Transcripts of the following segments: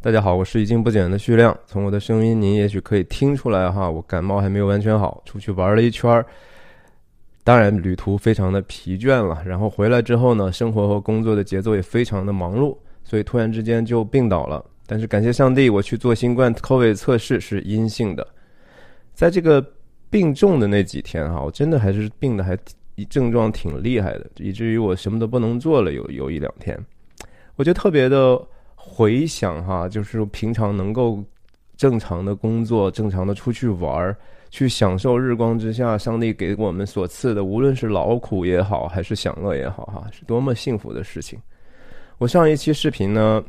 大家好，我是已经不减的徐亮。从我的声音，您也许可以听出来哈，我感冒还没有完全好，出去玩了一圈儿。当然，旅途非常的疲倦了。然后回来之后呢，生活和工作的节奏也非常的忙碌，所以突然之间就病倒了。但是感谢上帝，我去做新冠 COVID 测试是阴性的。在这个病重的那几天哈，我真的还是病的还症状挺厉害的，以至于我什么都不能做了。有有一两天，我就特别的。回想哈，就是平常能够正常的工作、正常的出去玩儿、去享受日光之下上帝给我们所赐的，无论是劳苦也好，还是享乐也好，哈，是多么幸福的事情。我上一期视频呢，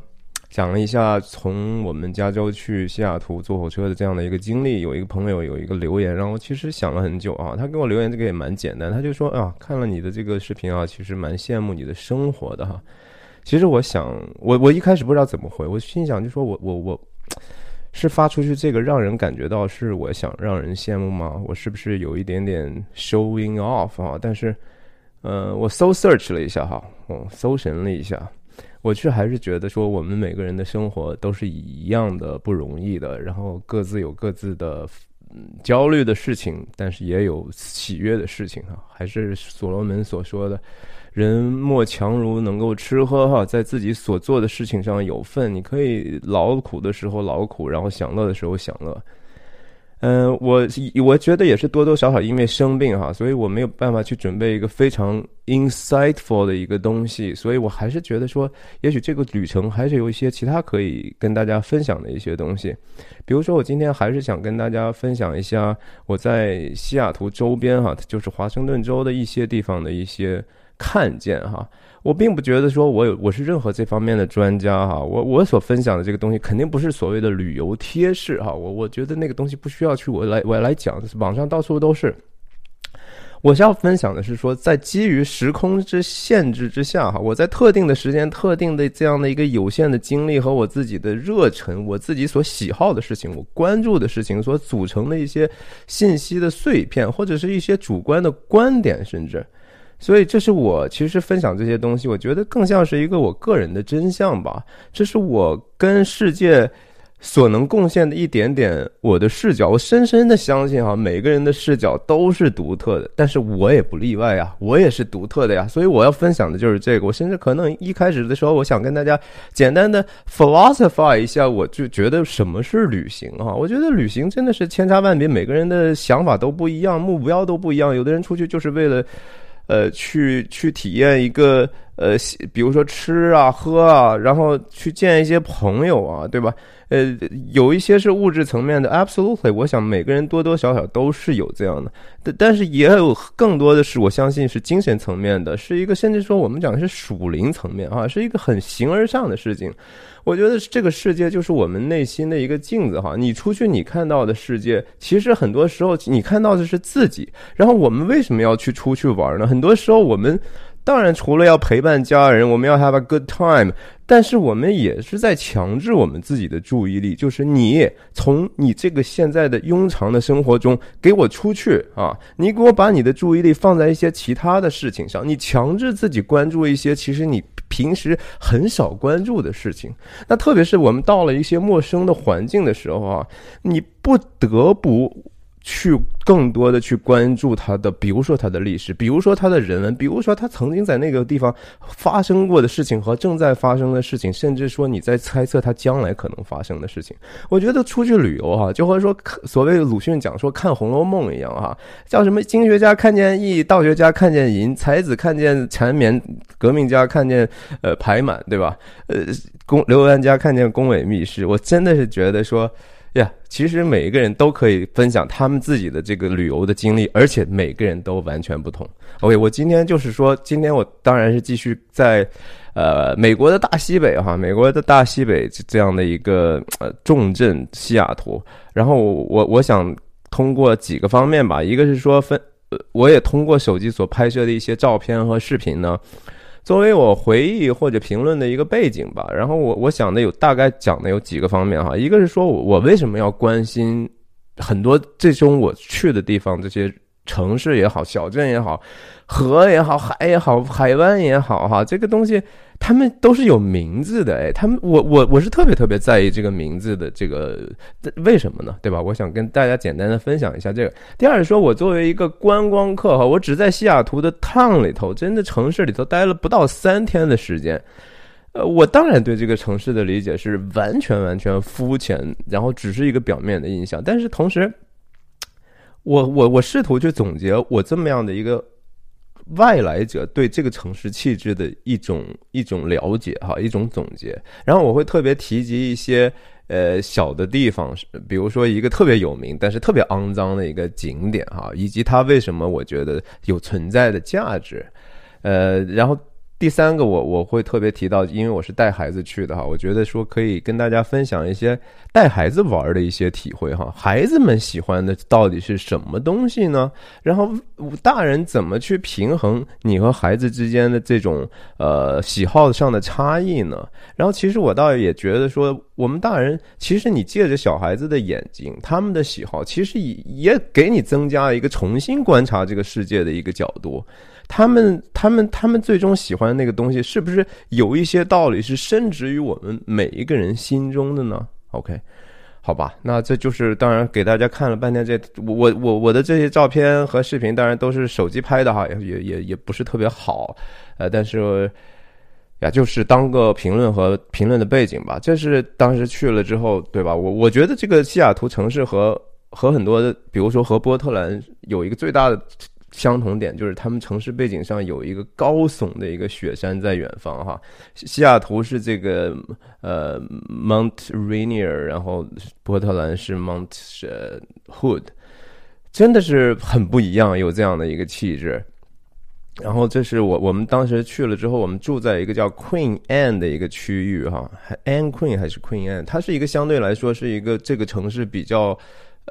讲了一下从我们加州去西雅图坐火车的这样的一个经历。有一个朋友有一个留言，让我其实想了很久啊。他给我留言这个也蛮简单，他就说啊，看了你的这个视频啊，其实蛮羡慕你的生活的哈。其实我想，我我一开始不知道怎么回，我心想就说我我我是发出去这个让人感觉到是我想让人羡慕吗？我是不是有一点点 showing off 啊？但是，呃，我搜 search 了一下哈，嗯，搜神了一下，我却还是觉得说我们每个人的生活都是一样的不容易的，然后各自有各自的焦虑的事情，但是也有喜悦的事情哈，还是所罗门所说的。人莫强如能够吃喝哈，在自己所做的事情上有份。你可以劳苦的时候劳苦，然后享乐的时候享乐。嗯，我我觉得也是多多少少因为生病哈，所以我没有办法去准备一个非常 insightful 的一个东西。所以我还是觉得说，也许这个旅程还是有一些其他可以跟大家分享的一些东西。比如说，我今天还是想跟大家分享一下我在西雅图周边哈，就是华盛顿州的一些地方的一些。看见哈，我并不觉得说我有我是任何这方面的专家哈，我我所分享的这个东西肯定不是所谓的旅游贴士哈，我我觉得那个东西不需要去我来我来讲，网上到处都是。我是要分享的是说，在基于时空之限制之下哈，我在特定的时间、特定的这样的一个有限的精力和我自己的热忱、我自己所喜好的事情、我关注的事情所组成的一些信息的碎片，或者是一些主观的观点，甚至。所以，这是我其实分享这些东西，我觉得更像是一个我个人的真相吧。这是我跟世界所能贡献的一点点我的视角。我深深的相信哈，每个人的视角都是独特的，但是我也不例外呀，我也是独特的呀。所以我要分享的就是这个。我甚至可能一开始的时候，我想跟大家简单的 philosophize 一下，我就觉得什么是旅行哈。我觉得旅行真的是千差万别，每个人的想法都不一样，目标都不一样。有的人出去就是为了。呃，去去体验一个呃，比如说吃啊、喝啊，然后去见一些朋友啊，对吧？呃，有一些是物质层面的，absolutely，我想每个人多多少少都是有这样的，但但是也有更多的是，我相信是精神层面的，是一个甚至说我们讲的是属灵层面啊，是一个很形而上的事情。我觉得这个世界就是我们内心的一个镜子哈。你出去你看到的世界，其实很多时候你看到的是自己。然后我们为什么要去出去玩呢？很多时候我们。当然，除了要陪伴家人，我们要 have a good time，但是我们也是在强制我们自己的注意力，就是你从你这个现在的庸常的生活中给我出去啊！你给我把你的注意力放在一些其他的事情上，你强制自己关注一些其实你平时很少关注的事情。那特别是我们到了一些陌生的环境的时候啊，你不得不。去更多的去关注它的，比如说它的历史，比如说它的人文，比如说它曾经在那个地方发生过的事情和正在发生的事情，甚至说你在猜测它将来可能发生的事情。我觉得出去旅游哈，就和说所谓鲁迅讲说看《红楼梦》一样哈，叫什么经学家看见义，道学家看见淫，才子看见缠绵，革命家看见呃排满，对吧？呃，公刘安家看见宫闱秘事，我真的是觉得说。呀，其实每一个人都可以分享他们自己的这个旅游的经历，而且每个人都完全不同。OK，我今天就是说，今天我当然是继续在，呃，美国的大西北哈，美国的大西北这样的一个呃重镇西雅图。然后我我想通过几个方面吧，一个是说分，我也通过手机所拍摄的一些照片和视频呢。作为我回忆或者评论的一个背景吧，然后我我想的有大概讲的有几个方面哈，一个是说我我为什么要关心很多最终我去的地方，这些城市也好，小镇也好，河也好，海也好，海湾也好哈，这个东西他们都是有名字的，哎，他们我我我是特别特别在意这个名字的，这个为什么呢？对吧？我想跟大家简单的分享一下这个。第二说，我作为一个观光客哈，我只在西雅图的 town 里头，真的城市里头待了不到三天的时间，呃，我当然对这个城市的理解是完全完全肤浅，然后只是一个表面的印象。但是同时，我我我试图去总结我这么样的一个。外来者对这个城市气质的一种一种了解哈，一种总结。然后我会特别提及一些呃小的地方，比如说一个特别有名但是特别肮脏的一个景点哈，以及它为什么我觉得有存在的价值。呃，然后。第三个，我我会特别提到，因为我是带孩子去的哈，我觉得说可以跟大家分享一些带孩子玩的一些体会哈。孩子们喜欢的到底是什么东西呢？然后大人怎么去平衡你和孩子之间的这种呃喜好上的差异呢？然后其实我倒也觉得说，我们大人其实你借着小孩子的眼睛，他们的喜好，其实也也给你增加一个重新观察这个世界的一个角度。他们他们他们最终喜欢的那个东西，是不是有一些道理是深植于我们每一个人心中的呢？OK，好吧，那这就是当然给大家看了半天，这我我我的这些照片和视频，当然都是手机拍的哈，也也也不是特别好，呃，但是呀，就是当个评论和评论的背景吧。这是当时去了之后，对吧？我我觉得这个西雅图城市和和很多的，比如说和波特兰有一个最大的。相同点就是他们城市背景上有一个高耸的一个雪山在远方哈，西雅图是这个呃 Mount Rainier，然后波特兰是 Mount Hood，真的是很不一样，有这样的一个气质。然后这是我我们当时去了之后，我们住在一个叫 Queen Anne 的一个区域哈，Anne Queen 还是 Queen Anne，它是一个相对来说是一个这个城市比较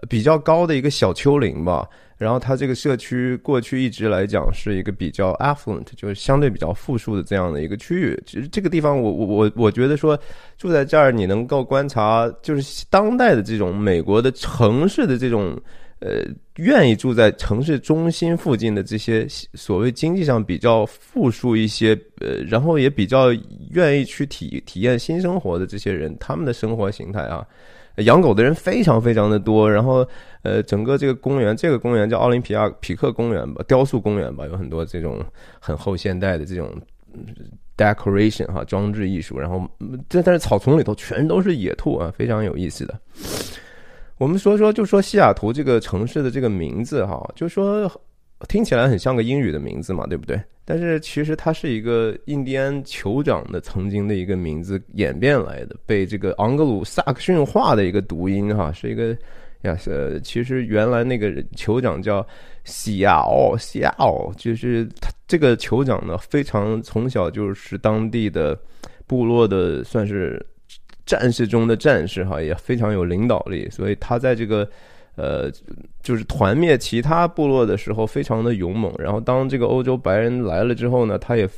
比较高的一个小丘陵吧。然后它这个社区过去一直来讲是一个比较 affluent，就是相对比较富庶的这样的一个区域。其实这个地方，我我我我觉得说住在这儿，你能够观察就是当代的这种美国的城市的这种呃，愿意住在城市中心附近的这些所谓经济上比较富庶一些呃，然后也比较愿意去体体验新生活的这些人，他们的生活形态啊。养狗的人非常非常的多，然后，呃，整个这个公园，这个公园叫奥林匹亚匹克公园吧，雕塑公园吧，有很多这种很后现代的这种 decoration 哈，装置艺术。然后，这但是草丛里头全都是野兔啊，非常有意思的。我们说说，就说西雅图这个城市的这个名字哈，就说听起来很像个英语的名字嘛，对不对？但是其实它是一个印第安酋长的曾经的一个名字演变来的，被这个昂格鲁萨克逊化的一个读音哈，是一个呀，呃，其实原来那个酋长叫西奥西奥，就是他这个酋长呢，非常从小就是当地的部落的算是战士中的战士哈，也非常有领导力，所以他在这个。呃，就是团灭其他部落的时候，非常的勇猛。然后当这个欧洲白人来了之后呢，他也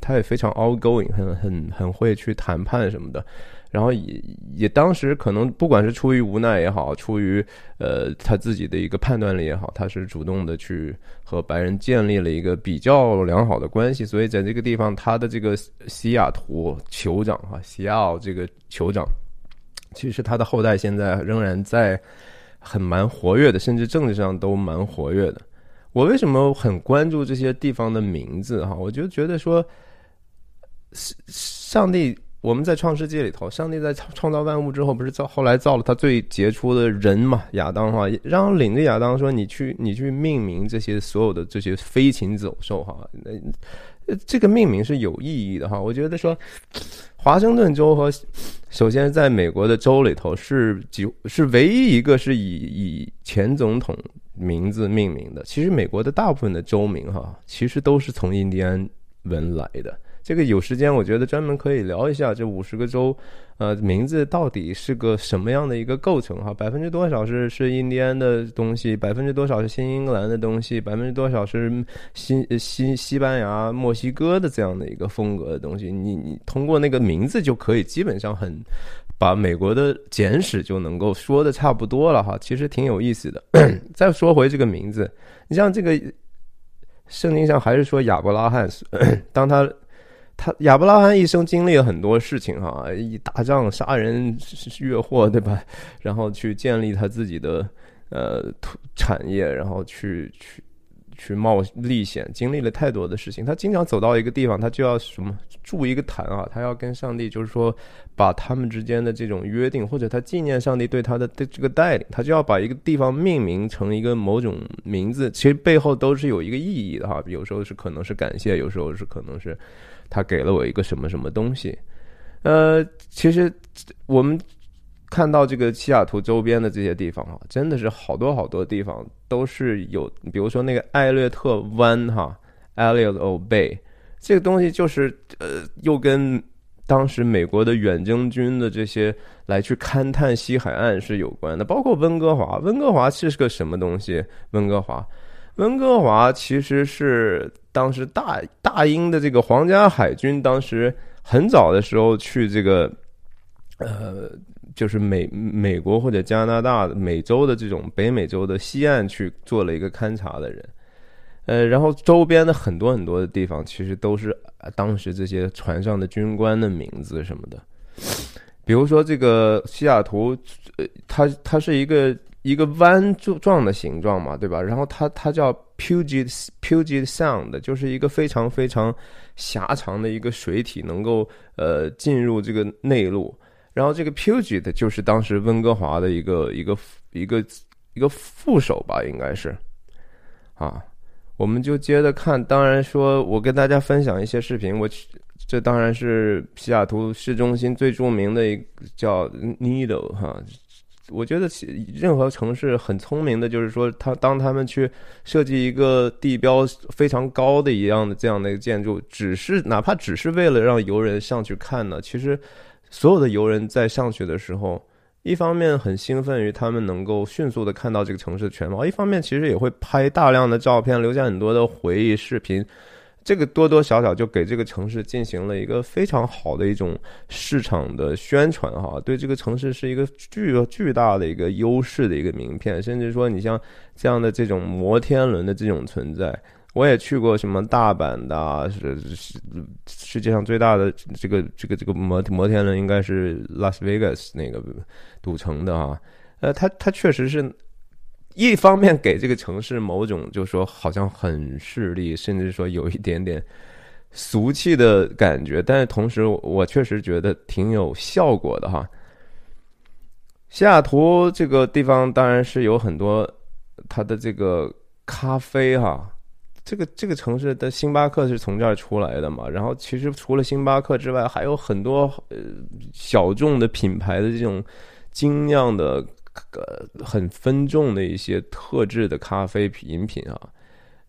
他也非常 outgoing，很很很会去谈判什么的。然后也也当时可能不管是出于无奈也好，出于呃他自己的一个判断力也好，他是主动的去和白人建立了一个比较良好的关系。所以在这个地方，他的这个西雅图酋长哈，西奥这个酋长，其实他的后代现在仍然在。很蛮活跃的，甚至政治上都蛮活跃的。我为什么很关注这些地方的名字？哈，我就觉得说，上帝，我们在创世界里头，上帝在创造万物之后，不是造后来造了他最杰出的人嘛？亚当哈，让领着亚当说，你去，你去命名这些所有的这些飞禽走兽哈。那这个命名是有意义的哈。我觉得说。华盛顿州和首先在美国的州里头是几是唯一一个是以以前总统名字命名的。其实美国的大部分的州名哈，其实都是从印第安文来的。这个有时间，我觉得专门可以聊一下这五十个州，呃，名字到底是个什么样的一个构成哈？百分之多少是是印第安的东西？百分之多少是新英格兰的东西？百分之多少是新新西班牙、墨西哥的这样的一个风格的东西？你你通过那个名字就可以基本上很把美国的简史就能够说的差不多了哈。其实挺有意思的。再说回这个名字，你像这个圣经上还是说亚伯拉罕，当他。他亚伯拉罕一生经历了很多事情哈，以打仗、杀人、越货，对吧？然后去建立他自己的呃产业，然后去去。去冒历险，经历了太多的事情。他经常走到一个地方，他就要什么筑一个坛啊，他要跟上帝，就是说把他们之间的这种约定，或者他纪念上帝对他的的这个带领，他就要把一个地方命名成一个某种名字。其实背后都是有一个意义的哈。有时候是可能是感谢，有时候是可能是他给了我一个什么什么东西。呃，其实我们。看到这个西雅图周边的这些地方啊，真的是好多好多地方都是有，比如说那个艾略特湾哈，Elliot Bay，这个东西就是呃，又跟当时美国的远征军的这些来去勘探西海岸是有关的，包括温哥华，温哥华是个什么东西？温哥华，温哥华其实是当时大大英的这个皇家海军当时很早的时候去这个呃。就是美美国或者加拿大、美洲的这种北美洲的西岸去做了一个勘察的人，呃，然后周边的很多很多的地方，其实都是当时这些船上的军官的名字什么的。比如说这个西雅图，呃，它它是一个一个弯柱状的形状嘛，对吧？然后它它叫 Puget Puget Sound，就是一个非常非常狭长的一个水体，能够呃进入这个内陆。然后这个 Puget 就是当时温哥华的一个一个一个一个副手吧，应该是，啊，我们就接着看。当然说，我跟大家分享一些视频。我这当然是西雅图市中心最著名的一叫 Needle 哈。我觉得任何城市很聪明的，就是说，他当他们去设计一个地标非常高的一样的这样的一个建筑，只是哪怕只是为了让游人上去看呢，其实。所有的游人在上去的时候，一方面很兴奋于他们能够迅速的看到这个城市的全貌，一方面其实也会拍大量的照片，留下很多的回忆视频。这个多多少少就给这个城市进行了一个非常好的一种市场的宣传，哈，对这个城市是一个巨巨大的一个优势的一个名片。甚至说，你像这样的这种摩天轮的这种存在。我也去过什么大阪的，是是世界上最大的这个这个这个摩摩天轮，应该是拉斯维加斯那个赌城的啊。呃，它它确实是一方面给这个城市某种就是说好像很势利，甚至说有一点点俗气的感觉，但是同时我确实觉得挺有效果的哈。西雅图这个地方当然是有很多它的这个咖啡哈。这个这个城市的星巴克是从这儿出来的嘛？然后其实除了星巴克之外，还有很多呃小众的品牌的这种精酿的呃很分众的一些特制的咖啡饮品啊，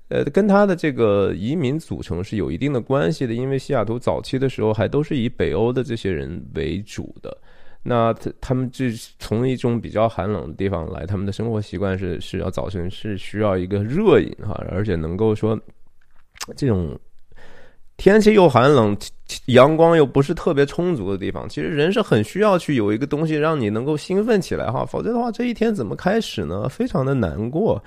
呃，跟它的这个移民组成是有一定的关系的，因为西雅图早期的时候还都是以北欧的这些人为主的。那他他们这从一种比较寒冷的地方来，他们的生活习惯是是要早晨是需要一个热饮哈，而且能够说这种天气又寒冷，阳光又不是特别充足的地方，其实人是很需要去有一个东西让你能够兴奋起来哈，否则的话这一天怎么开始呢？非常的难过。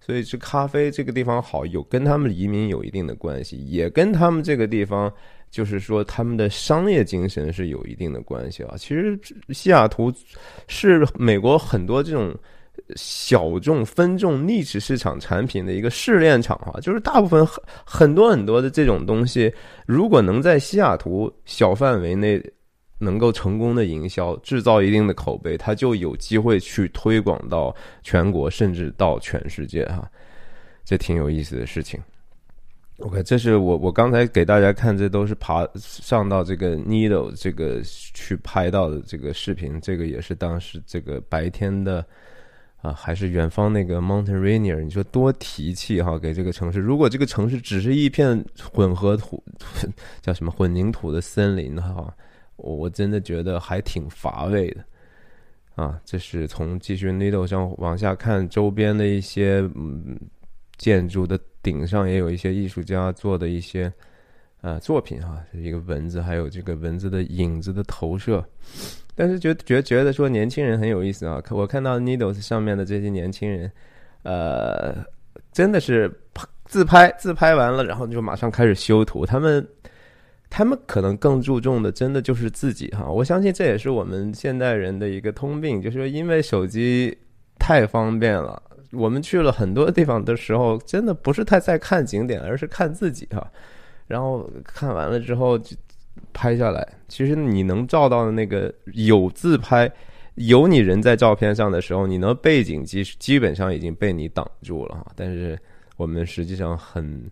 所以这咖啡这个地方好，有跟他们移民有一定的关系，也跟他们这个地方。就是说，他们的商业精神是有一定的关系啊。其实，西雅图是美国很多这种小众分众 niche 市场产品的一个试炼场哈。就是大部分很很多很多的这种东西，如果能在西雅图小范围内能够成功的营销，制造一定的口碑，它就有机会去推广到全国，甚至到全世界哈。这挺有意思的事情。OK，这是我我刚才给大家看，这都是爬上到这个 Needle 这个去拍到的这个视频，这个也是当时这个白天的啊，还是远方那个 Mountain Rainier，你说多提气哈，给这个城市。如果这个城市只是一片混合土，叫什么混凝土的森林的话，我真的觉得还挺乏味的啊。这是从继续 Needle 上往下看周边的一些嗯建筑的。顶上也有一些艺术家做的一些呃作品哈，一个蚊子，还有这个蚊子的影子的投射。但是觉觉觉得说年轻人很有意思啊，我看到 Needles 上面的这些年轻人，呃，真的是自拍自拍完了，然后就马上开始修图。他们他们可能更注重的，真的就是自己哈。我相信这也是我们现代人的一个通病，就是因为手机太方便了。我们去了很多地方的时候，真的不是太在看景点，而是看自己哈。然后看完了之后就拍下来。其实你能照到的那个有自拍，有你人在照片上的时候，你的背景基基本上已经被你挡住了哈。但是我们实际上很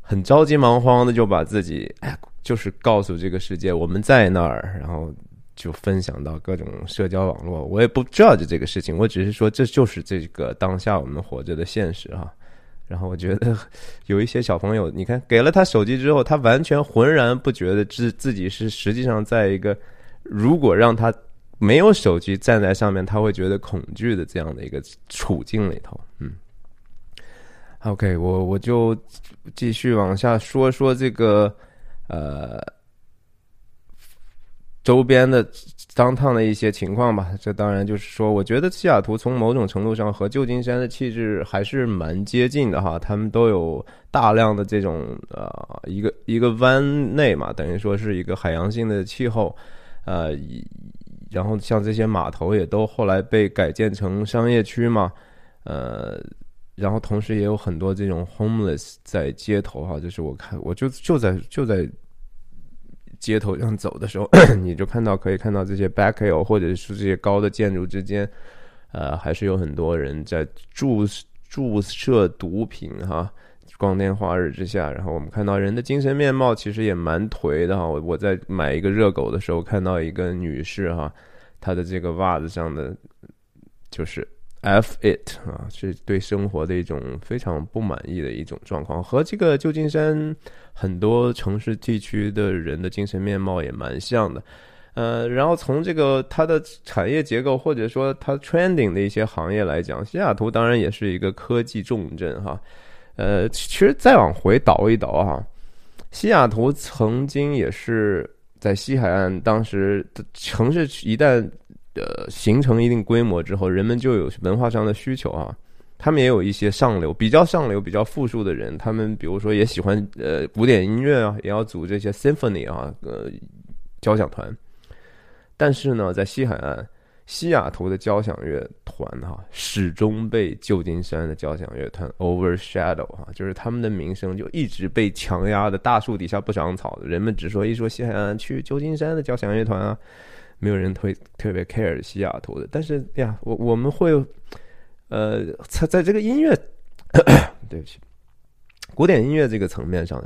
很着急忙慌的就把自己哎，就是告诉这个世界我们在那儿，然后。就分享到各种社交网络，我也不 judge 这个事情，我只是说这就是这个当下我们活着的现实哈。然后我觉得 有一些小朋友，你看给了他手机之后，他完全浑然不觉得自自己是实际上在一个如果让他没有手机站在上面，他会觉得恐惧的这样的一个处境里头。嗯，OK，我我就继续往下说说这个呃。周边的当趟的一些情况吧，这当然就是说，我觉得西雅图从某种程度上和旧金山的气质还是蛮接近的哈。他们都有大量的这种呃一个一个湾内嘛，等于说是一个海洋性的气候，呃，然后像这些码头也都后来被改建成商业区嘛，呃，然后同时也有很多这种 homeless 在街头哈，就是我看我就就在就在。街头上走的时候，你就看到可以看到这些 back hill 或者是这些高的建筑之间，呃，还是有很多人在注注射毒品哈。光天化日之下，然后我们看到人的精神面貌其实也蛮颓的哈。我我在买一个热狗的时候，看到一个女士哈，她的这个袜子上的就是。F it 啊，是对生活的一种非常不满意的一种状况，和这个旧金山很多城市地区的人的精神面貌也蛮像的。呃，然后从这个它的产业结构或者说它 trending 的一些行业来讲，西雅图当然也是一个科技重镇哈。呃，其实再往回倒一倒哈，西雅图曾经也是在西海岸，当时的城市一旦。呃，形成一定规模之后，人们就有文化上的需求啊。他们也有一些上流、比较上流、比较富庶的人，他们比如说也喜欢呃古典音乐啊，也要组这些 symphony 啊，呃交响团。但是呢，在西海岸，西雅图的交响乐团哈，始终被旧金山的交响乐团 overshadow 哈，就是他们的名声就一直被强压的大树底下不长草。人们只说一说西海岸，去旧金山的交响乐团啊。没有人会特别 care 西雅图的，但是呀，我我们会，呃，在在这个音乐，对不起，古典音乐这个层面上，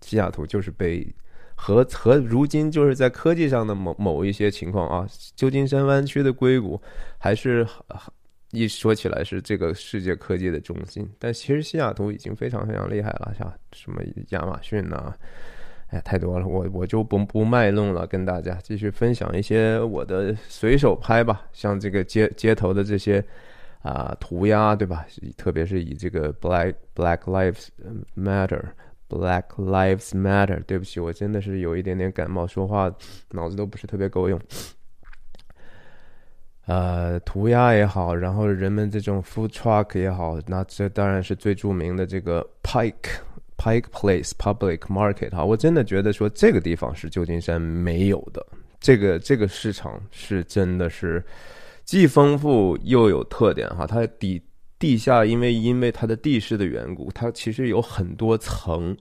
西雅图就是被和和如今就是在科技上的某某一些情况啊，旧金山湾区的硅谷还是一说起来是这个世界科技的中心，但其实西雅图已经非常非常厉害了，像什么亚马逊呐。哎，太多了，我我就不不卖弄了，跟大家继续分享一些我的随手拍吧，像这个街街头的这些啊涂鸦，对吧？特别是以这个 Black Black Lives Matter，Black Lives Matter，对不起，我真的是有一点点感冒，说话脑子都不是特别够用。呃，涂鸦也好，然后人们这种 food truck 也好，那这当然是最著名的这个 Pike。Pike Place Public Market 哈，我真的觉得说这个地方是旧金山没有的，这个这个市场是真的是既丰富又有特点哈。它底地下因为因为它的地势的缘故，它其实有很多层。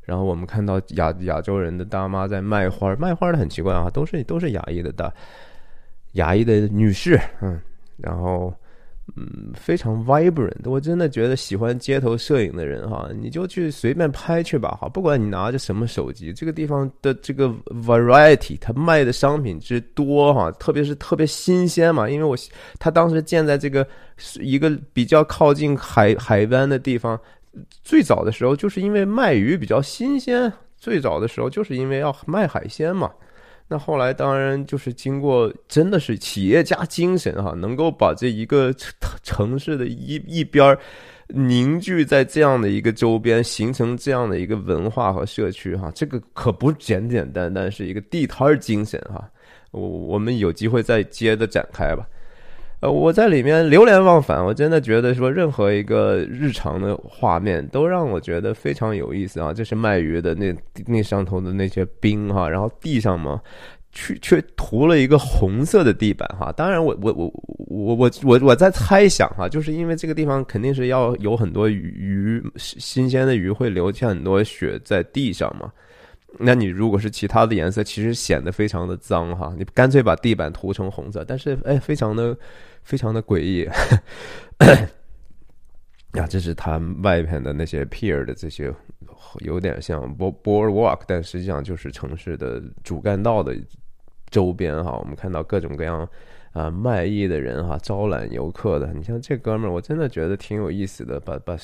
然后我们看到亚亚洲人的大妈在卖花，卖花的很奇怪啊，都是都是亚裔的大亚裔的女士，嗯，然后。嗯，非常 vibrant。我真的觉得喜欢街头摄影的人哈，你就去随便拍去吧哈。不管你拿着什么手机，这个地方的这个 variety，它卖的商品之多哈，特别是特别新鲜嘛。因为我他当时建在这个一个比较靠近海海湾的地方，最早的时候就是因为卖鱼比较新鲜，最早的时候就是因为要卖海鲜嘛。那后来当然就是经过，真的是企业家精神哈，能够把这一个城 市的一一边凝聚在这样的一个周边，形成这样的一个文化和社区哈，这个可不简简单单是一个地摊精神哈。我我们有机会再接着展开吧。我在里面流连忘返，我真的觉得说任何一个日常的画面都让我觉得非常有意思啊！这是卖鱼的那那上头的那些冰哈，然后地上嘛，去却涂了一个红色的地板哈。当然，我我我我我我我在猜想哈，就是因为这个地方肯定是要有很多鱼新鲜的鱼会留下很多血在地上嘛。那你如果是其他的颜色，其实显得非常的脏哈。你干脆把地板涂成红色，但是哎，非常的。非常的诡异，呀，这是它外边的那些 pier 的这些，有点像 boardwalk，但实际上就是城市的主干道的周边哈。我们看到各种各样啊卖艺的人哈，招揽游客的。你像这哥们儿，我真的觉得挺有意思的，把把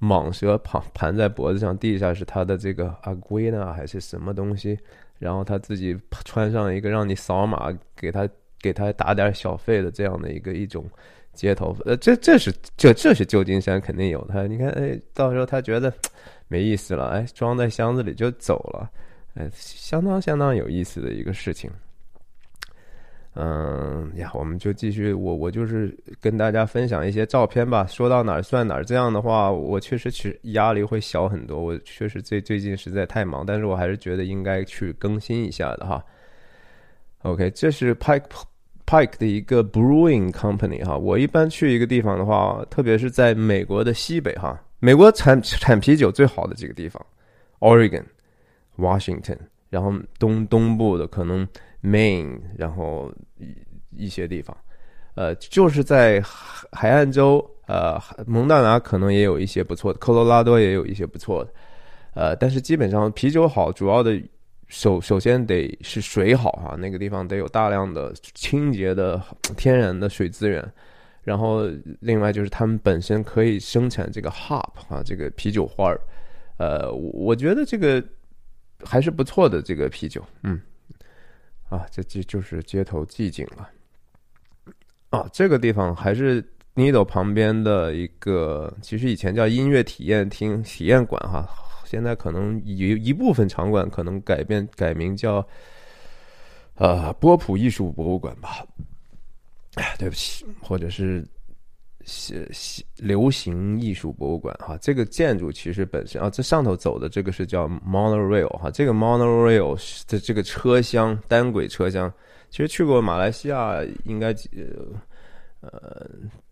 蟒蛇盘盘在脖子上，地下是他的这个阿圭呢还是什么东西，然后他自己穿上一个让你扫码给他。给他打点小费的这样的一个一种街头，呃，这这是这这是旧金山肯定有的。你看，哎，到时候他觉得没意思了，哎，装在箱子里就走了，哎，相当相当有意思的一个事情。嗯呀，我们就继续，我我就是跟大家分享一些照片吧。说到哪儿算哪儿，这样的话，我确实其实压力会小很多。我确实最最近实在太忙，但是我还是觉得应该去更新一下的哈。OK，这是 Pike。Pike 的一个 Brewing Company 哈，我一般去一个地方的话，特别是在美国的西北哈，美国产产啤酒最好的几个地方，Oregon、Washington，然后东东部的可能 Maine，然后一一些地方，呃，就是在海岸州，呃，蒙大拿可能也有一些不错的，科罗拉多也有一些不错的，呃，但是基本上啤酒好，主要的。首首先得是水好哈，那个地方得有大量的清洁的天然的水资源，然后另外就是他们本身可以生产这个 hop 啊，这个啤酒花儿，呃，我觉得这个还是不错的这个啤酒，嗯，啊，这这就是街头寂静了，啊，这个地方还是 Needle 旁边的一个，其实以前叫音乐体验厅体验馆哈。现在可能一一部分场馆可能改变改名叫，呃波普艺术博物馆吧，对不起，或者是写写流行艺术博物馆哈。这个建筑其实本身啊，这上头走的这个是叫 monorail 哈，这个 monorail 的这个车厢单轨车厢，其实去过马来西亚应该呃。应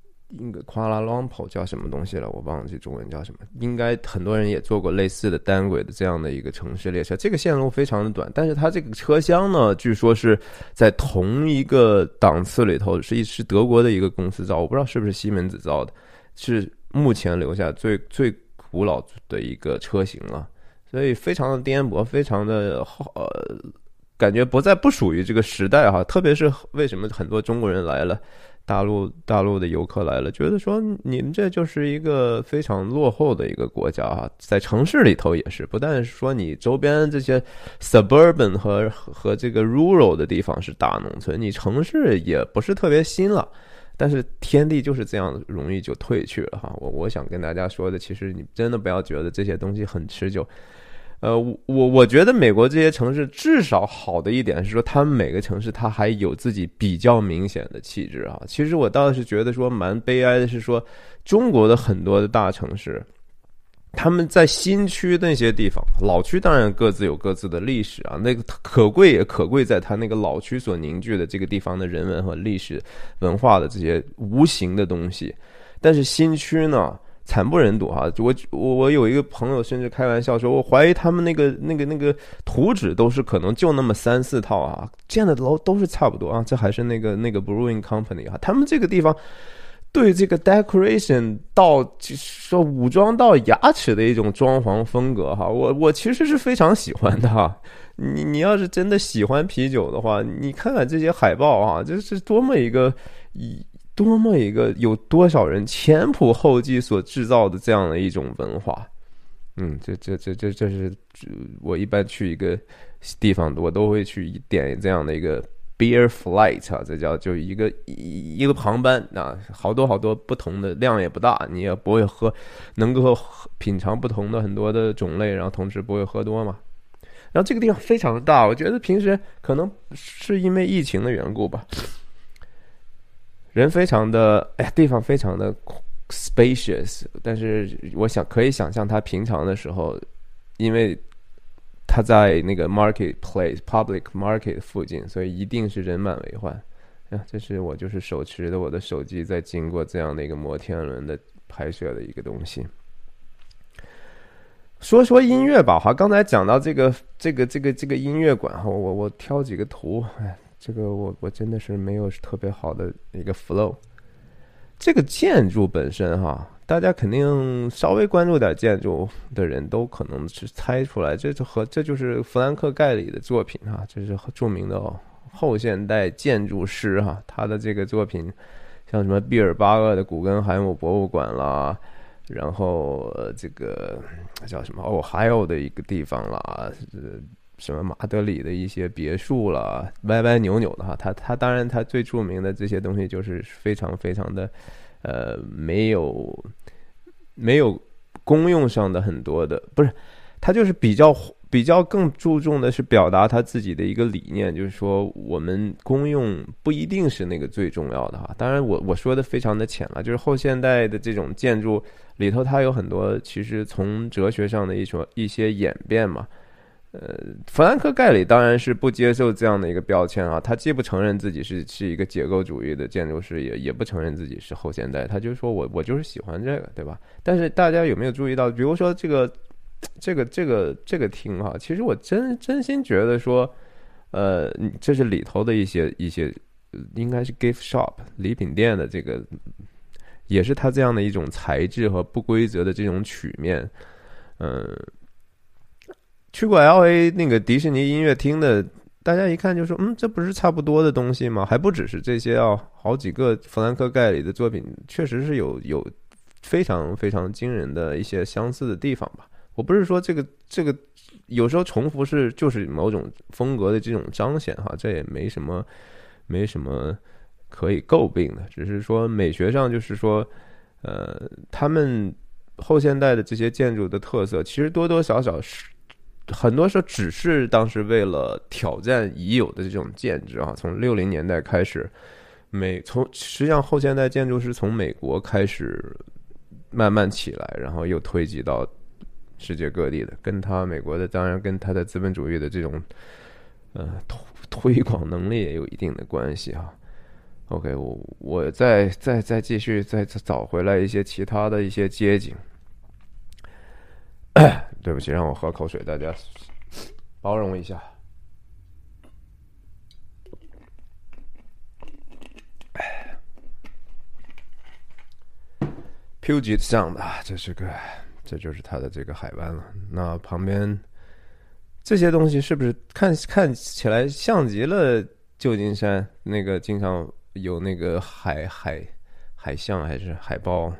该夸拉朗普叫什么东西了？我忘记中文叫什么。应该很多人也坐过类似的单轨的这样的一个城市列车。这个线路非常的短，但是它这个车厢呢，据说是在同一个档次里头，是一是德国的一个公司造，我不知道是不是西门子造的，是目前留下最最古老的一个车型了。所以非常的颠簸，非常的好呃，感觉不再不属于这个时代哈。特别是为什么很多中国人来了？大陆大陆的游客来了，觉得说你们这就是一个非常落后的一个国家啊，在城市里头也是，不但说你周边这些 suburban 和和这个 rural 的地方是大农村，你城市也不是特别新了，但是天地就是这样容易就退去了哈。我我想跟大家说的，其实你真的不要觉得这些东西很持久。呃，我我觉得美国这些城市至少好的一点是说，他们每个城市它还有自己比较明显的气质啊。其实我倒是觉得说蛮悲哀的是说，中国的很多的大城市，他们在新区那些地方，老区当然各自有各自的历史啊，那个可贵也可贵在它那个老区所凝聚的这个地方的人文和历史文化的这些无形的东西，但是新区呢？惨不忍睹哈！我我我有一个朋友甚至开玩笑说，我怀疑他们那个那个那个图纸都是可能就那么三四套啊，建的楼都是差不多啊。这还是那个那个 Brewing Company 啊，他们这个地方对这个 decoration 到说武装到牙齿的一种装潢风格哈，我我其实是非常喜欢的哈。你你要是真的喜欢啤酒的话，你看看这些海报啊，这是多么一个一。多么一个有多少人前仆后继所制造的这样的一种文化，嗯，这这这这这是我一般去一个地方，我都会去点这样的一个 beer flight 啊，这叫就一个一一个航班啊，好多好多不同的量也不大，你也不会喝，能够品尝不同的很多的种类，然后同时不会喝多嘛。然后这个地方非常的大，我觉得平时可能是因为疫情的缘故吧。人非常的哎，地方非常的 spacious，但是我想可以想象他平常的时候，因为他在那个 marketplace public market 附近，所以一定是人满为患。啊，这是我就是手持的我的手机在经过这样的一个摩天轮的拍摄的一个东西。说说音乐吧，哈，刚才讲到这个这个这个这个音乐馆哈，我我挑几个图，哎。这个我我真的是没有特别好的一个 flow。这个建筑本身哈，大家肯定稍微关注点建筑的人都可能是猜出来，这就和这就是弗兰克盖里的作品哈，这是著名的后现代建筑师哈，他的这个作品像什么毕尔巴鄂的古根海姆博物馆啦，然后这个叫什么哦，还有的一个地方啦，什么马德里的一些别墅了，歪歪扭扭的哈，他他当然他最著名的这些东西就是非常非常的，呃，没有没有公用上的很多的，不是，他就是比较比较更注重的是表达他自己的一个理念，就是说我们公用不一定是那个最重要的哈。当然我我说的非常的浅了，就是后现代的这种建筑里头，它有很多其实从哲学上的一种一些演变嘛。呃，弗兰克盖里当然是不接受这样的一个标签啊，他既不承认自己是是一个结构主义的建筑师，也也不承认自己是后现代，他就说我我就是喜欢这个，对吧？但是大家有没有注意到，比如说这个这个这个这个厅哈，其实我真真心觉得说，呃，这是里头的一些一些，应该是 gift shop 礼品店的这个，也是他这样的一种材质和不规则的这种曲面，嗯。去过 L A 那个迪士尼音乐厅的，大家一看就说：“嗯，这不是差不多的东西吗？还不只是这些哦，好几个弗兰克盖里的作品确实是有有非常非常惊人的一些相似的地方吧。我不是说这个这个有时候重复是就是某种风格的这种彰显哈，这也没什么没什么可以诟病的，只是说美学上就是说，呃，他们后现代的这些建筑的特色，其实多多少少是。很多时候只是当时为了挑战已有的这种建制啊，从六零年代开始，美从实际上后现代建筑是从美国开始慢慢起来，然后又推及到世界各地的，跟他美国的当然跟他的资本主义的这种呃推推广能力也有一定的关系哈。OK，我我再再再继续再找回来一些其他的一些街景。对不起，让我喝口水，大家包容一下。Puget Sound 啊，这是个，这就是它的这个海湾了。那旁边这些东西是不是看看起来像极了旧金山那个经常有那个海海海象还是海豹？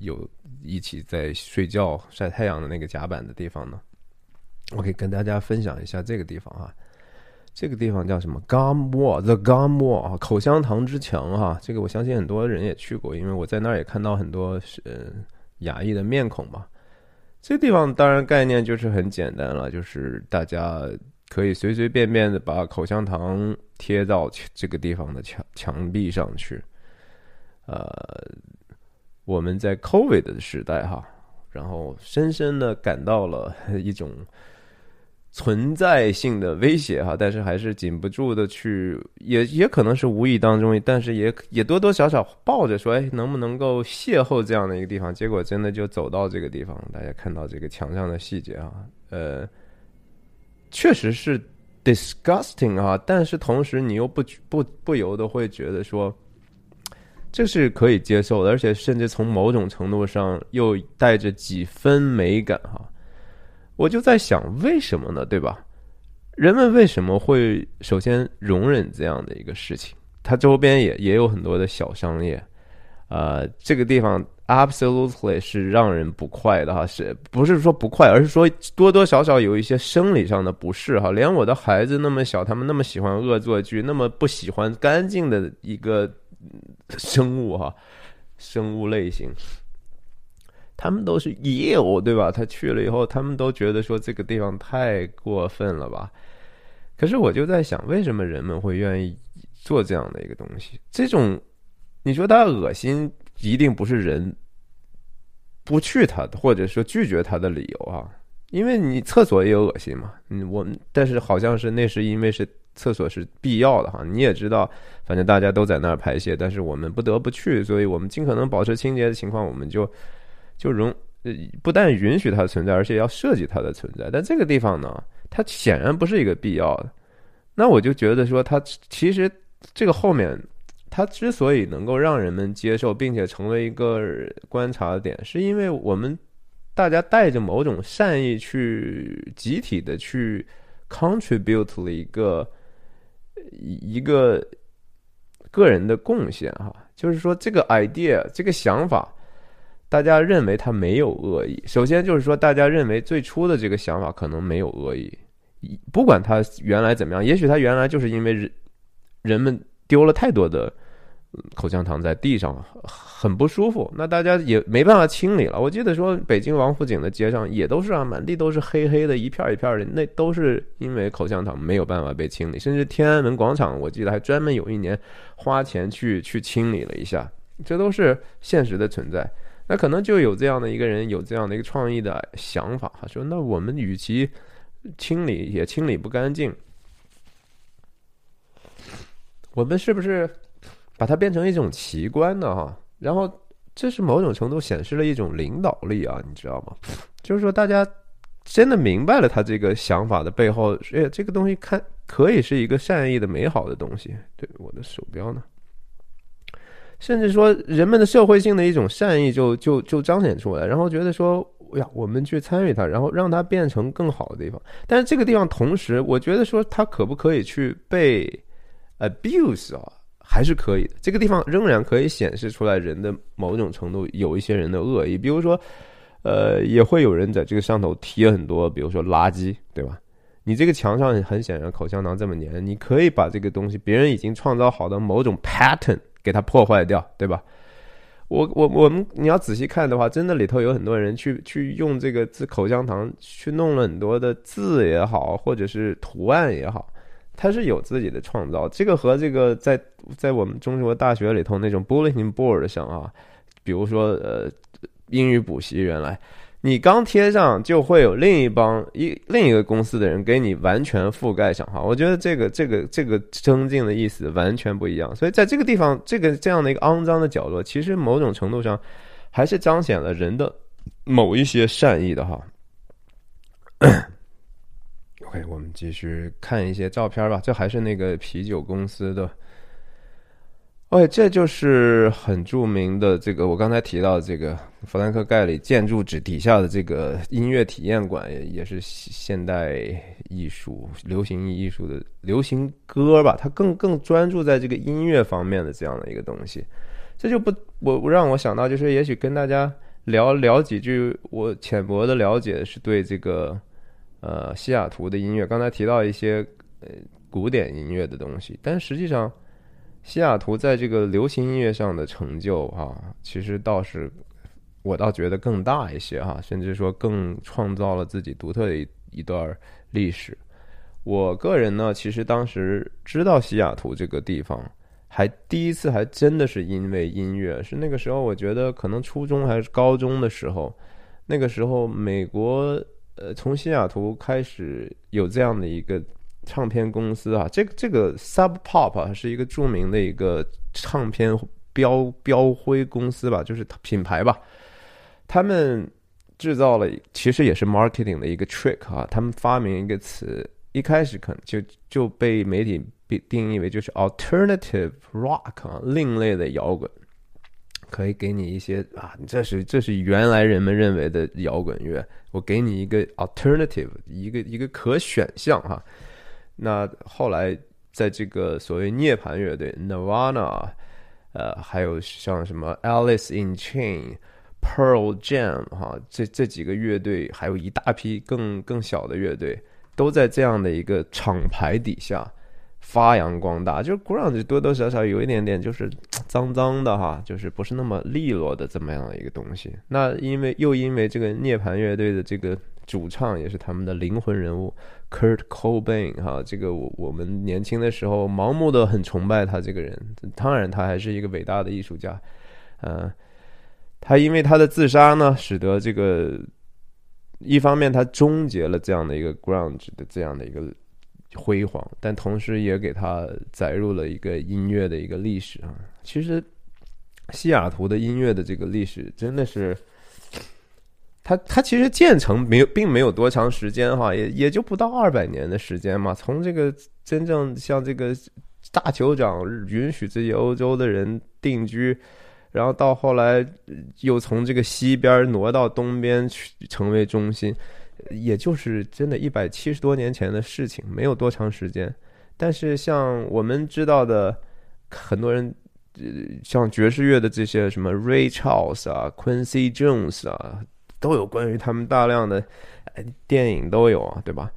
有一起在睡觉晒太阳的那个甲板的地方呢，我可以跟大家分享一下这个地方啊。这个地方叫什么？Gum Wall，The Gum Wall 啊，口香糖之墙啊。这个我相信很多人也去过，因为我在那儿也看到很多呃亚裔的面孔嘛。这地方当然概念就是很简单了，就是大家可以随随便便的把口香糖贴到这个地方的墙墙壁上去，呃。我们在 COVID 的时代哈，然后深深的感到了 一种存在性的威胁哈，但是还是禁不住的去，也也可能是无意当中，但是也也多多少少抱着说，哎，能不能够邂逅这样的一个地方？结果真的就走到这个地方，大家看到这个墙上的细节啊，呃，确实是 disgusting 啊，但是同时你又不不不由得会觉得说。这是可以接受的，而且甚至从某种程度上又带着几分美感哈。我就在想，为什么呢？对吧？人们为什么会首先容忍这样的一个事情？它周边也也有很多的小商业，呃，这个地方 absolutely 是让人不快的哈，是不是说不快，而是说多多少少有一些生理上的不适哈。连我的孩子那么小，他们那么喜欢恶作剧，那么不喜欢干净的一个。生物哈，生物类型，他们都是也有对吧？他去了以后，他们都觉得说这个地方太过分了吧？可是我就在想，为什么人们会愿意做这样的一个东西。这种你说他恶心，一定不是人不去他的，或者说拒绝他的理由啊。因为你厕所也有恶心嘛，嗯，我们但是好像是那是因为是厕所是必要的哈，你也知道，反正大家都在那儿排泄，但是我们不得不去，所以我们尽可能保持清洁的情况，我们就就容呃不但允许它存在，而且要设计它的存在。但这个地方呢，它显然不是一个必要的，那我就觉得说，它其实这个后面它之所以能够让人们接受，并且成为一个观察点，是因为我们。大家带着某种善意去集体的去 contribute 了一个一个个人的贡献哈，就是说这个 idea 这个想法，大家认为它没有恶意。首先就是说，大家认为最初的这个想法可能没有恶意，不管它原来怎么样，也许它原来就是因为人人们丢了太多的。口香糖在地上很不舒服，那大家也没办法清理了。我记得说，北京王府井的街上也都是啊，满地都是黑黑的一片一片的，那都是因为口香糖没有办法被清理。甚至天安门广场，我记得还专门有一年花钱去去清理了一下，这都是现实的存在。那可能就有这样的一个人，有这样的一个创意的想法，哈，说那我们与其清理也清理不干净，我们是不是？把它变成一种奇观的哈，然后这是某种程度显示了一种领导力啊，你知道吗？就是说大家真的明白了他这个想法的背后，哎，这个东西看可以是一个善意的、美好的东西。对，我的鼠标呢？甚至说人们的社会性的一种善意就就就彰显出来，然后觉得说呀，我们去参与它，然后让它变成更好的地方。但是这个地方同时，我觉得说它可不可以去被 abuse 啊？还是可以的，这个地方仍然可以显示出来人的某种程度有一些人的恶意，比如说，呃，也会有人在这个上头贴很多，比如说垃圾，对吧？你这个墙上很显然口香糖这么粘，你可以把这个东西别人已经创造好的某种 pattern 给它破坏掉，对吧？我我我们你要仔细看的话，真的里头有很多人去去用这个字口香糖去弄了很多的字也好，或者是图案也好。他是有自己的创造，这个和这个在在我们中国大学里头那种 bulletin board 上啊，比如说呃英语补习，原来你刚贴上就会有另一帮一另一个公司的人给你完全覆盖上哈，我觉得这个这个这个增进的意思完全不一样，所以在这个地方这个这样的一个肮脏的角落，其实某种程度上还是彰显了人的某一些善意的哈。OK，我们继续看一些照片吧。这还是那个啤酒公司的。OK，这就是很著名的这个，我刚才提到这个弗兰克盖里建筑纸底下的这个音乐体验馆，也是现代艺术、流行艺术的流行歌吧。他更更专注在这个音乐方面的这样的一个东西。这就不，我让我想到，就是也许跟大家聊聊几句，我浅薄的了解是对这个。呃，西雅图的音乐，刚才提到一些呃古典音乐的东西，但实际上，西雅图在这个流行音乐上的成就哈，其实倒是我倒觉得更大一些哈，甚至说更创造了自己独特的一一段历史。我个人呢，其实当时知道西雅图这个地方，还第一次还真的是因为音乐，是那个时候我觉得可能初中还是高中的时候，那个时候美国。呃，从西雅图开始有这样的一个唱片公司啊，这个这个 Sub Pop，是一个著名的一个唱片标标徽公司吧，就是品牌吧。他们制造了，其实也是 marketing 的一个 trick 啊。他们发明一个词，一开始可能就就被媒体被定义为就是 alternative rock 啊，另类的摇滚。可以给你一些啊，这是这是原来人们认为的摇滚乐，我给你一个 alternative，一个一个可选项哈。那后来在这个所谓涅槃乐队 Nirvana，呃，还有像什么 Alice in Chain、Pearl Jam 哈，这这几个乐队，还有一大批更更小的乐队，都在这样的一个厂牌底下。发扬光大，就是 grunge 多多少少有一点点就是 脏脏的哈，就是不是那么利落的这么样的一个东西。那因为又因为这个涅槃乐队的这个主唱也是他们的灵魂人物 Kurt Cobain 哈，这个我我们年轻的时候盲目的很崇拜他这个人，当然他还是一个伟大的艺术家，呃，他因为他的自杀呢，使得这个一方面他终结了这样的一个 grunge 的这样的一个辉煌，但同时也给他载入了一个音乐的一个历史啊。其实西雅图的音乐的这个历史真的是。它它其实建成没有，并没有多长时间哈，也也就不到二百年的时间嘛。从这个真正像这个大酋长允许这些欧洲的人定居，然后到后来又从这个西边挪到东边去成为中心，也就是真的一百七十多年前的事情，没有多长时间。但是像我们知道的，很多人像爵士乐的这些什么 Ray Charles 啊，Quincy Jones 啊。都有关于他们大量的电影都有啊，对吧？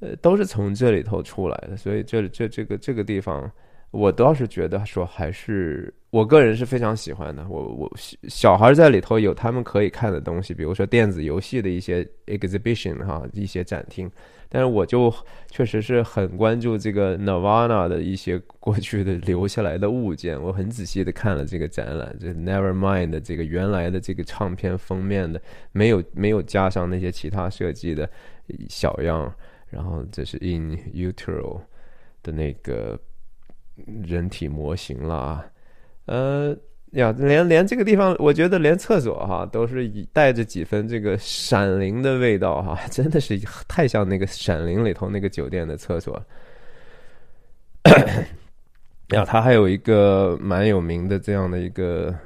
呃，都是从这里头出来的，所以这这这个这个地方，我倒是觉得说还是我个人是非常喜欢的。我我小孩在里头有他们可以看的东西，比如说电子游戏的一些 exhibition 哈，一些展厅。但是我就确实是很关注这个 Nirvana 的一些过去的留下来的物件，我很仔细的看了这个展览，这 Nevermind 的这个原来的这个唱片封面的，没有没有加上那些其他设计的小样，然后这是 In Utero 的那个人体模型了啊，呃。呀，连连这个地方，我觉得连厕所哈都是带着几分这个《闪灵》的味道哈，真的是太像那个《闪灵》里头那个酒店的厕所。呀，它还有一个蛮有名的这样的一个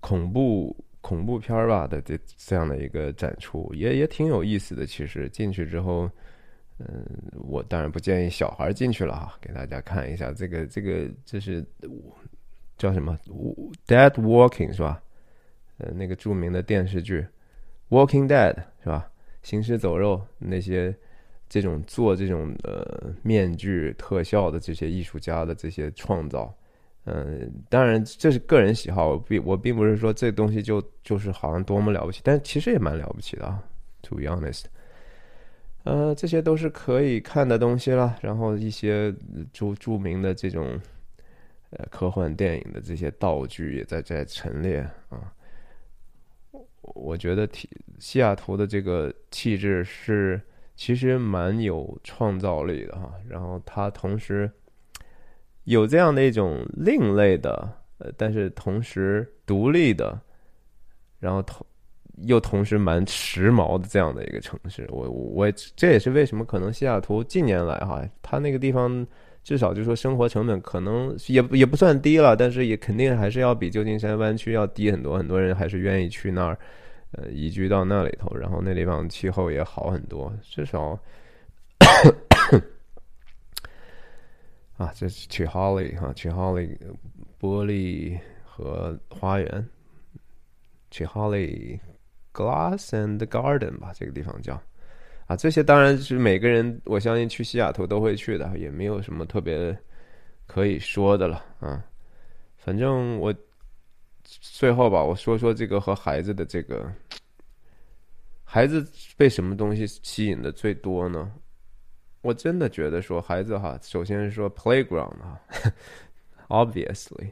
恐怖恐怖片吧的这这样的一个展出，也也挺有意思的。其实进去之后，嗯，我当然不建议小孩进去了哈，给大家看一下这个这个这是。叫什么？Dead Walking 是吧？呃，那个著名的电视剧《Walking Dead》是吧？行尸走肉那些这种做这种呃面具特效的这些艺术家的这些创造，嗯，当然这是个人喜好，我并我并不是说这东西就就是好像多么了不起，但其实也蛮了不起的啊。To be honest，呃，这些都是可以看的东西了。然后一些著著名的这种。呃，科幻电影的这些道具也在在陈列啊。我觉得，西西雅图的这个气质是其实蛮有创造力的哈。然后它同时有这样的一种另类的，呃，但是同时独立的，然后同又同时蛮时髦的这样的一个城市。我我这也是为什么可能西雅图近年来哈，它那个地方。至少就说生活成本可能也也不算低了，但是也肯定还是要比旧金山湾区要低很多。很多人还是愿意去那儿，呃，移居到那里头，然后那地方气候也好很多。至少，啊，这是 c h o l l y 哈 c h o l l y 玻璃和花园 c h o l l y Glass and Garden 吧，这个地方叫。啊，这些当然是每个人，我相信去西雅图都会去的，也没有什么特别可以说的了啊。反正我最后吧，我说说这个和孩子的这个，孩子被什么东西吸引的最多呢？我真的觉得说孩子哈，首先是说 playground 哈，obviously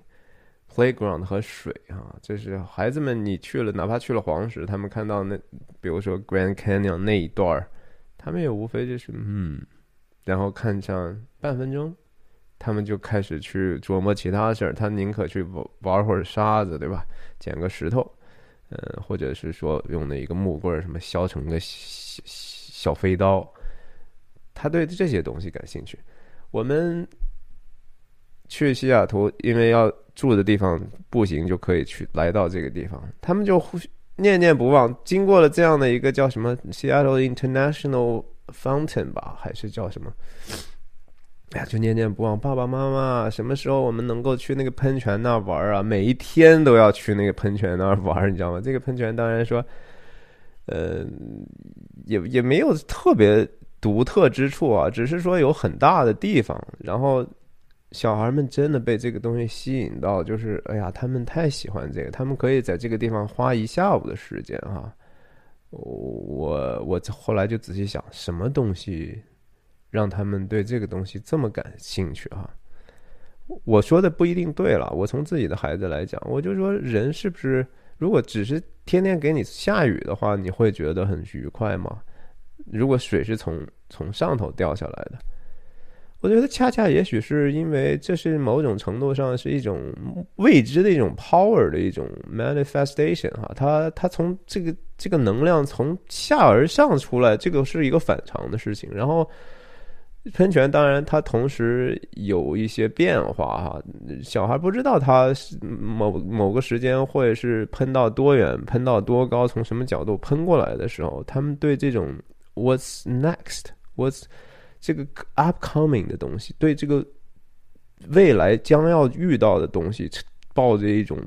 playground 和水啊，就是孩子们你去了，哪怕去了黄石，他们看到那，比如说 Grand Canyon 那一段儿。他们也无非就是嗯，然后看上半分钟，他们就开始去琢磨其他事儿。他宁可去玩玩会儿沙子，对吧？捡个石头，嗯，或者是说用那一个木棍儿什么削成个小小飞刀。他对这些东西感兴趣。我们去西雅图，因为要住的地方步行就可以去来到这个地方，他们就。念念不忘，经过了这样的一个叫什么 Seattle International Fountain 吧，还是叫什么？哎呀，就念念不忘。爸爸妈妈，什么时候我们能够去那个喷泉那玩啊？每一天都要去那个喷泉那玩，你知道吗？这个喷泉当然说，呃，也也没有特别独特之处啊，只是说有很大的地方，然后。小孩们真的被这个东西吸引到，就是哎呀，他们太喜欢这个，他们可以在这个地方花一下午的时间哈。我我后来就仔细想，什么东西让他们对这个东西这么感兴趣啊？我说的不一定对了。我从自己的孩子来讲，我就说人是不是如果只是天天给你下雨的话，你会觉得很愉快吗？如果水是从从上头掉下来的？我觉得恰恰也许是因为这是某种程度上是一种未知的一种 power 的一种 manifestation 哈，它它从这个这个能量从下而上出来，这个是一个反常的事情。然后喷泉当然它同时有一些变化哈，小孩不知道它某某个时间会是喷到多远、喷到多高、从什么角度喷过来的时候，他们对这种 what's next，what's 这个 upcoming 的东西，对这个未来将要遇到的东西，抱着一种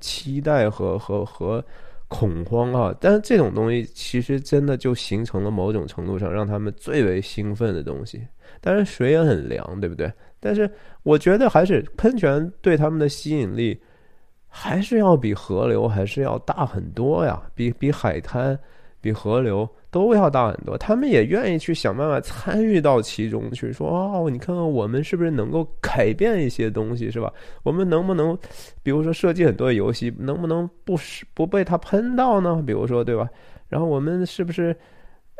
期待和和和恐慌啊！但是这种东西其实真的就形成了某种程度上让他们最为兴奋的东西。当然水也很凉，对不对？但是我觉得还是喷泉对他们的吸引力还是要比河流还是要大很多呀，比比海滩，比河流。都要大很多，他们也愿意去想办法参与到其中去，说哦，你看看我们是不是能够改变一些东西，是吧？我们能不能，比如说设计很多游戏，能不能不不被它喷到呢？比如说，对吧？然后我们是不是，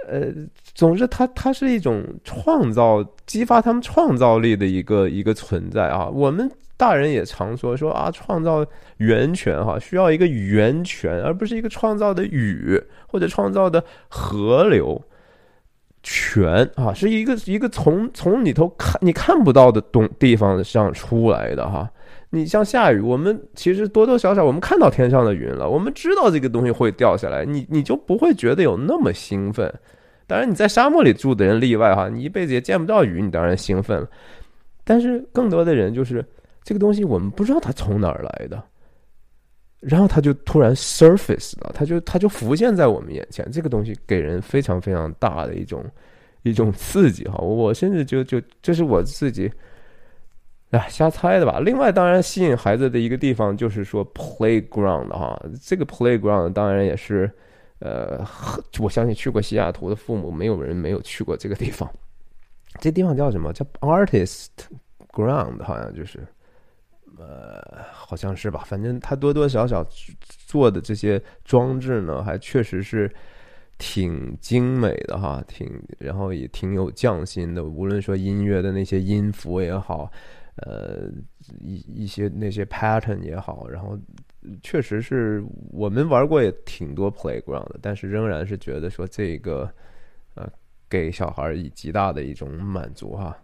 呃，总之，它它是一种创造、激发他们创造力的一个一个存在啊。我们。大人也常说说啊，创造源泉哈，需要一个源泉，而不是一个创造的雨或者创造的河流泉啊，是一个一个从从里头看你看不到的东地方上出来的哈。你像下雨，我们其实多多少少我们看到天上的云了，我们知道这个东西会掉下来，你你就不会觉得有那么兴奋。当然你在沙漠里住的人例外哈，你一辈子也见不到雨，你当然兴奋了。但是更多的人就是。这个东西我们不知道它从哪儿来的，然后它就突然 surface 了，它就它就浮现在我们眼前。这个东西给人非常非常大的一种一种刺激哈，我甚至就就这是我自己哎瞎猜的吧。另外，当然吸引孩子的一个地方就是说 playground 哈，这个 playground 当然也是呃，我相信去过西雅图的父母没有人没有去过这个地方。这地方叫什么叫 artist ground？好像就是。呃，好像是吧，反正他多多少少做的这些装置呢，还确实是挺精美的哈，挺然后也挺有匠心的。无论说音乐的那些音符也好，呃，一一些那些 pattern 也好，然后确实是我们玩过也挺多 playground 的，但是仍然是觉得说这个呃，给小孩以极大的一种满足哈。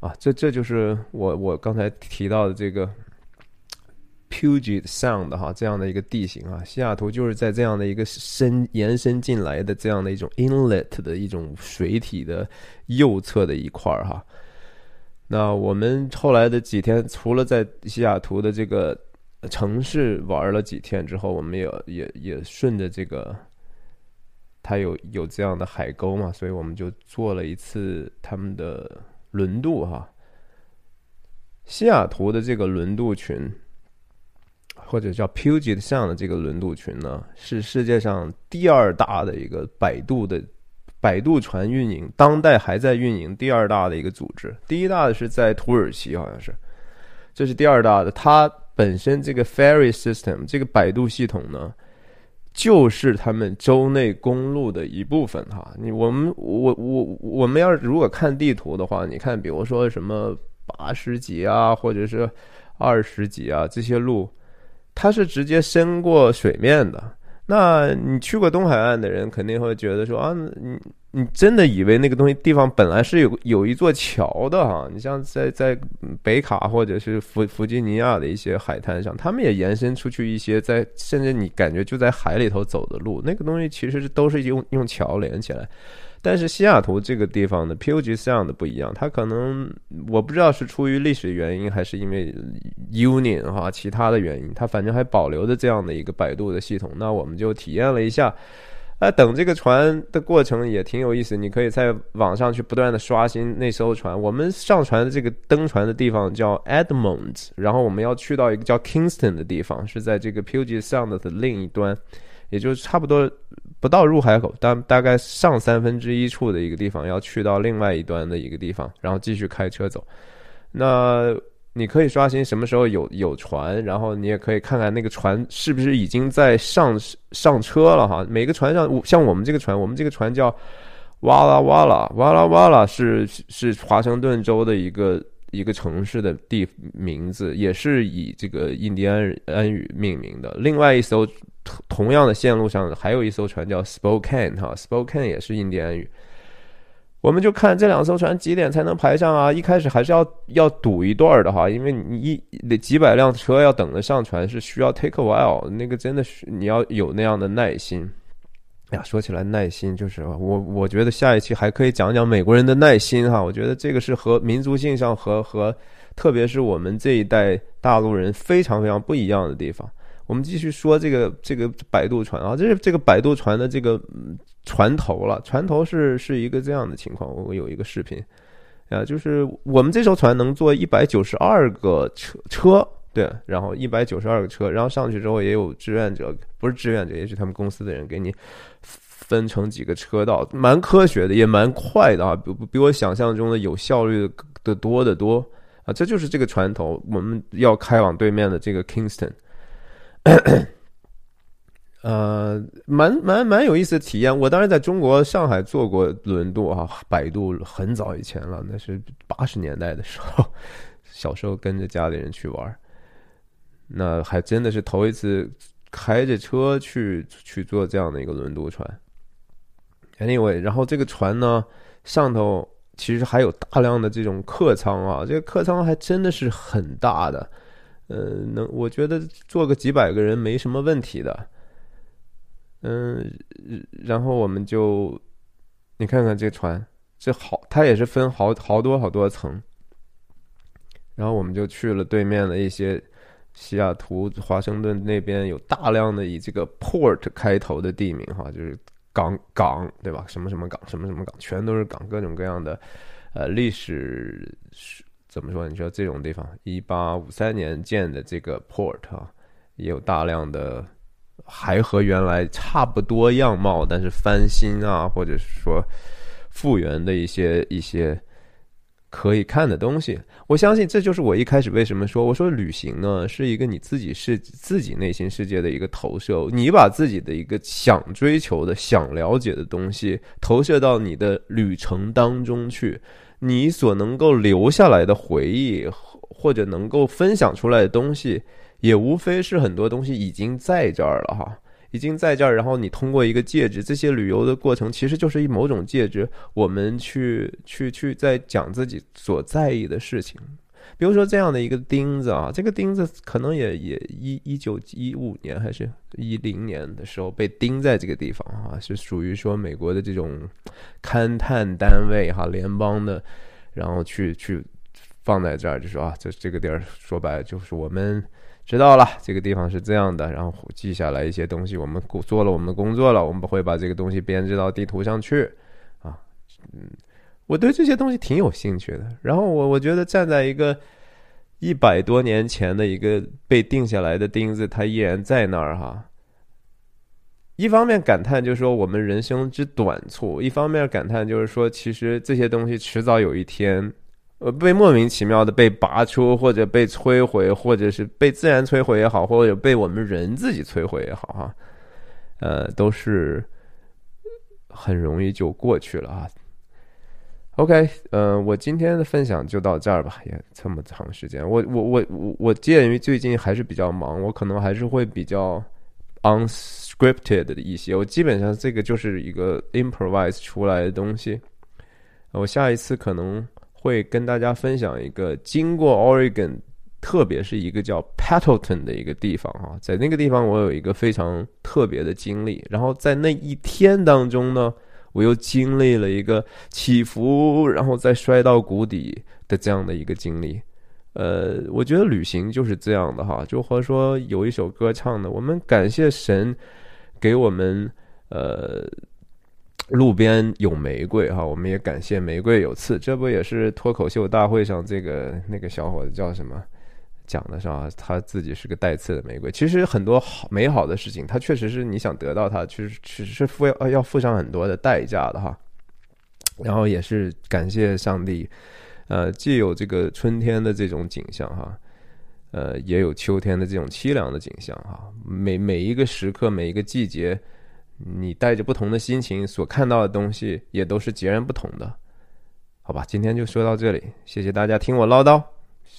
啊，这这就是我我刚才提到的这个 Puget Sound 哈，这样的一个地形啊，西雅图就是在这样的一个伸延伸进来的这样的一种 inlet 的一种水体的右侧的一块儿哈。那我们后来的几天，除了在西雅图的这个城市玩了几天之后，我们也也也顺着这个，它有有这样的海沟嘛，所以我们就做了一次他们的。轮渡哈，西雅图的这个轮渡群，或者叫 Puget Sound 的这个轮渡群呢，是世界上第二大的一个摆渡的摆渡船运营，当代还在运营第二大的一个组织。第一大的是在土耳其，好像是，这是第二大的。它本身这个 ferry system 这个摆渡系统呢。就是他们州内公路的一部分哈，你我们我我我们要如果看地图的话，你看，比如说什么八十几啊，或者是二十几啊这些路，它是直接伸过水面的。那你去过东海岸的人肯定会觉得说啊，你你真的以为那个东西地方本来是有有一座桥的哈？你像在在北卡或者是弗弗吉尼亚的一些海滩上，他们也延伸出去一些在甚至你感觉就在海里头走的路，那个东西其实是都是用用桥连起来。但是西雅图这个地方的 Puget Sound 不一样，它可能我不知道是出于历史原因还是因为 Union 哈其他的原因，它反正还保留着这样的一个摆渡的系统。那我们就体验了一下，哎，等这个船的过程也挺有意思。你可以在网上去不断的刷新那艘船。我们上船的这个登船的地方叫 Edmonds，然后我们要去到一个叫 Kingston 的地方，是在这个 Puget Sound 的另一端，也就是差不多。不到入海口，大大概上三分之一处的一个地方，要去到另外一端的一个地方，然后继续开车走。那你可以刷新什么时候有有船，然后你也可以看看那个船是不是已经在上上车了哈。每个船上，像我们这个船，我们这个船叫哇啦哇啦哇啦哇啦，是是华盛顿州的一个一个城市的地名字，也是以这个印第安安语命名的。另外一艘同同样的线路上还有一艘船叫 Spokane 哈，Spokane 也是印第安语。我们就看这两艘船几点才能排上啊？一开始还是要要堵一段的哈，因为你一得几百辆车要等着上船，是需要 take a while。那个真的是你要有那样的耐心。呀，说起来耐心，就是我我觉得下一期还可以讲讲美国人的耐心哈。我觉得这个是和民族性上和和特别是我们这一代大陆人非常非常不一样的地方。我们继续说这个这个摆渡船啊，这是这个摆渡船的这个船头了。船头是是一个这样的情况，我有一个视频啊，就是我们这艘船能坐一百九十二个车车，对，然后一百九十二个车，然后上去之后也有志愿者，不是志愿者，也是他们公司的人给你分成几个车道，蛮科学的，也蛮快的啊，比比我想象中的有效率的多得多啊。这就是这个船头，我们要开往对面的这个 Kingston。呃，蛮蛮蛮有意思的体验。我当时在中国上海做过轮渡啊，摆渡很早以前了，那是八十年代的时候，小时候跟着家里人去玩，那还真的是头一次开着车去去坐这样的一个轮渡船。Anyway，然后这个船呢上头其实还有大量的这种客舱啊，这个客舱还真的是很大的。呃，能我觉得坐个几百个人没什么问题的。嗯，然后我们就，你看看这船，这好，它也是分好好多好多层。然后我们就去了对面的一些西雅图、华盛顿那边有大量的以这个 port 开头的地名哈，就是港港对吧？什么什么港，什么什么港，全都是港，各种各样的呃历史。怎么说？你说这种地方，一八五三年建的这个 port 啊，也有大量的还和原来差不多样貌，但是翻新啊，或者是说复原的一些一些可以看的东西。我相信这就是我一开始为什么说，我说旅行呢是一个你自己是自己内心世界的一个投射，你把自己的一个想追求的、想了解的东西投射到你的旅程当中去。你所能够留下来的回忆，或者能够分享出来的东西，也无非是很多东西已经在这儿了哈，已经在这儿。然后你通过一个介质，这些旅游的过程其实就是一某种介质，我们去去去在讲自己所在意的事情。比如说这样的一个钉子啊，这个钉子可能也也一一九一五年还是一零年的时候被钉在这个地方啊，是属于说美国的这种勘探单位哈，联邦的，然后去去放在这儿，就说啊，这这个地儿说白了就是我们知道了这个地方是这样的，然后记下来一些东西，我们做了我们的工作了，我们会把这个东西编织到地图上去啊，嗯。我对这些东西挺有兴趣的，然后我我觉得站在一个一百多年前的一个被定下来的钉子，它依然在那儿哈。一方面感叹就是说我们人生之短促，一方面感叹就是说其实这些东西迟早有一天，呃，被莫名其妙的被拔出，或者被摧毁，或者是被自然摧毁也好，或者被我们人自己摧毁也好哈，呃，都是很容易就过去了啊。OK，嗯，我今天的分享就到这儿吧，也这么长时间。我我我我我鉴于最近还是比较忙，我可能还是会比较 unscripted 的一些。我基本上这个就是一个 improvise 出来的东西。我下一次可能会跟大家分享一个经过 Oregon，特别是一个叫 Pattleton 的一个地方哈，在那个地方我有一个非常特别的经历。然后在那一天当中呢。我又经历了一个起伏，然后再摔到谷底的这样的一个经历。呃，我觉得旅行就是这样的哈，就和说有一首歌唱的，我们感谢神给我们呃路边有玫瑰哈，我们也感谢玫瑰有刺。这不也是脱口秀大会上这个那个小伙子叫什么？讲的是啊，他自己是个带刺的玫瑰。其实很多好美好的事情，它确实是你想得到它，其实其实是付要要付上很多的代价的哈。然后也是感谢上帝，呃，既有这个春天的这种景象哈，呃，也有秋天的这种凄凉的景象哈。每每一个时刻，每一个季节，你带着不同的心情所看到的东西，也都是截然不同的。好吧，今天就说到这里，谢谢大家听我唠叨，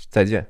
再见。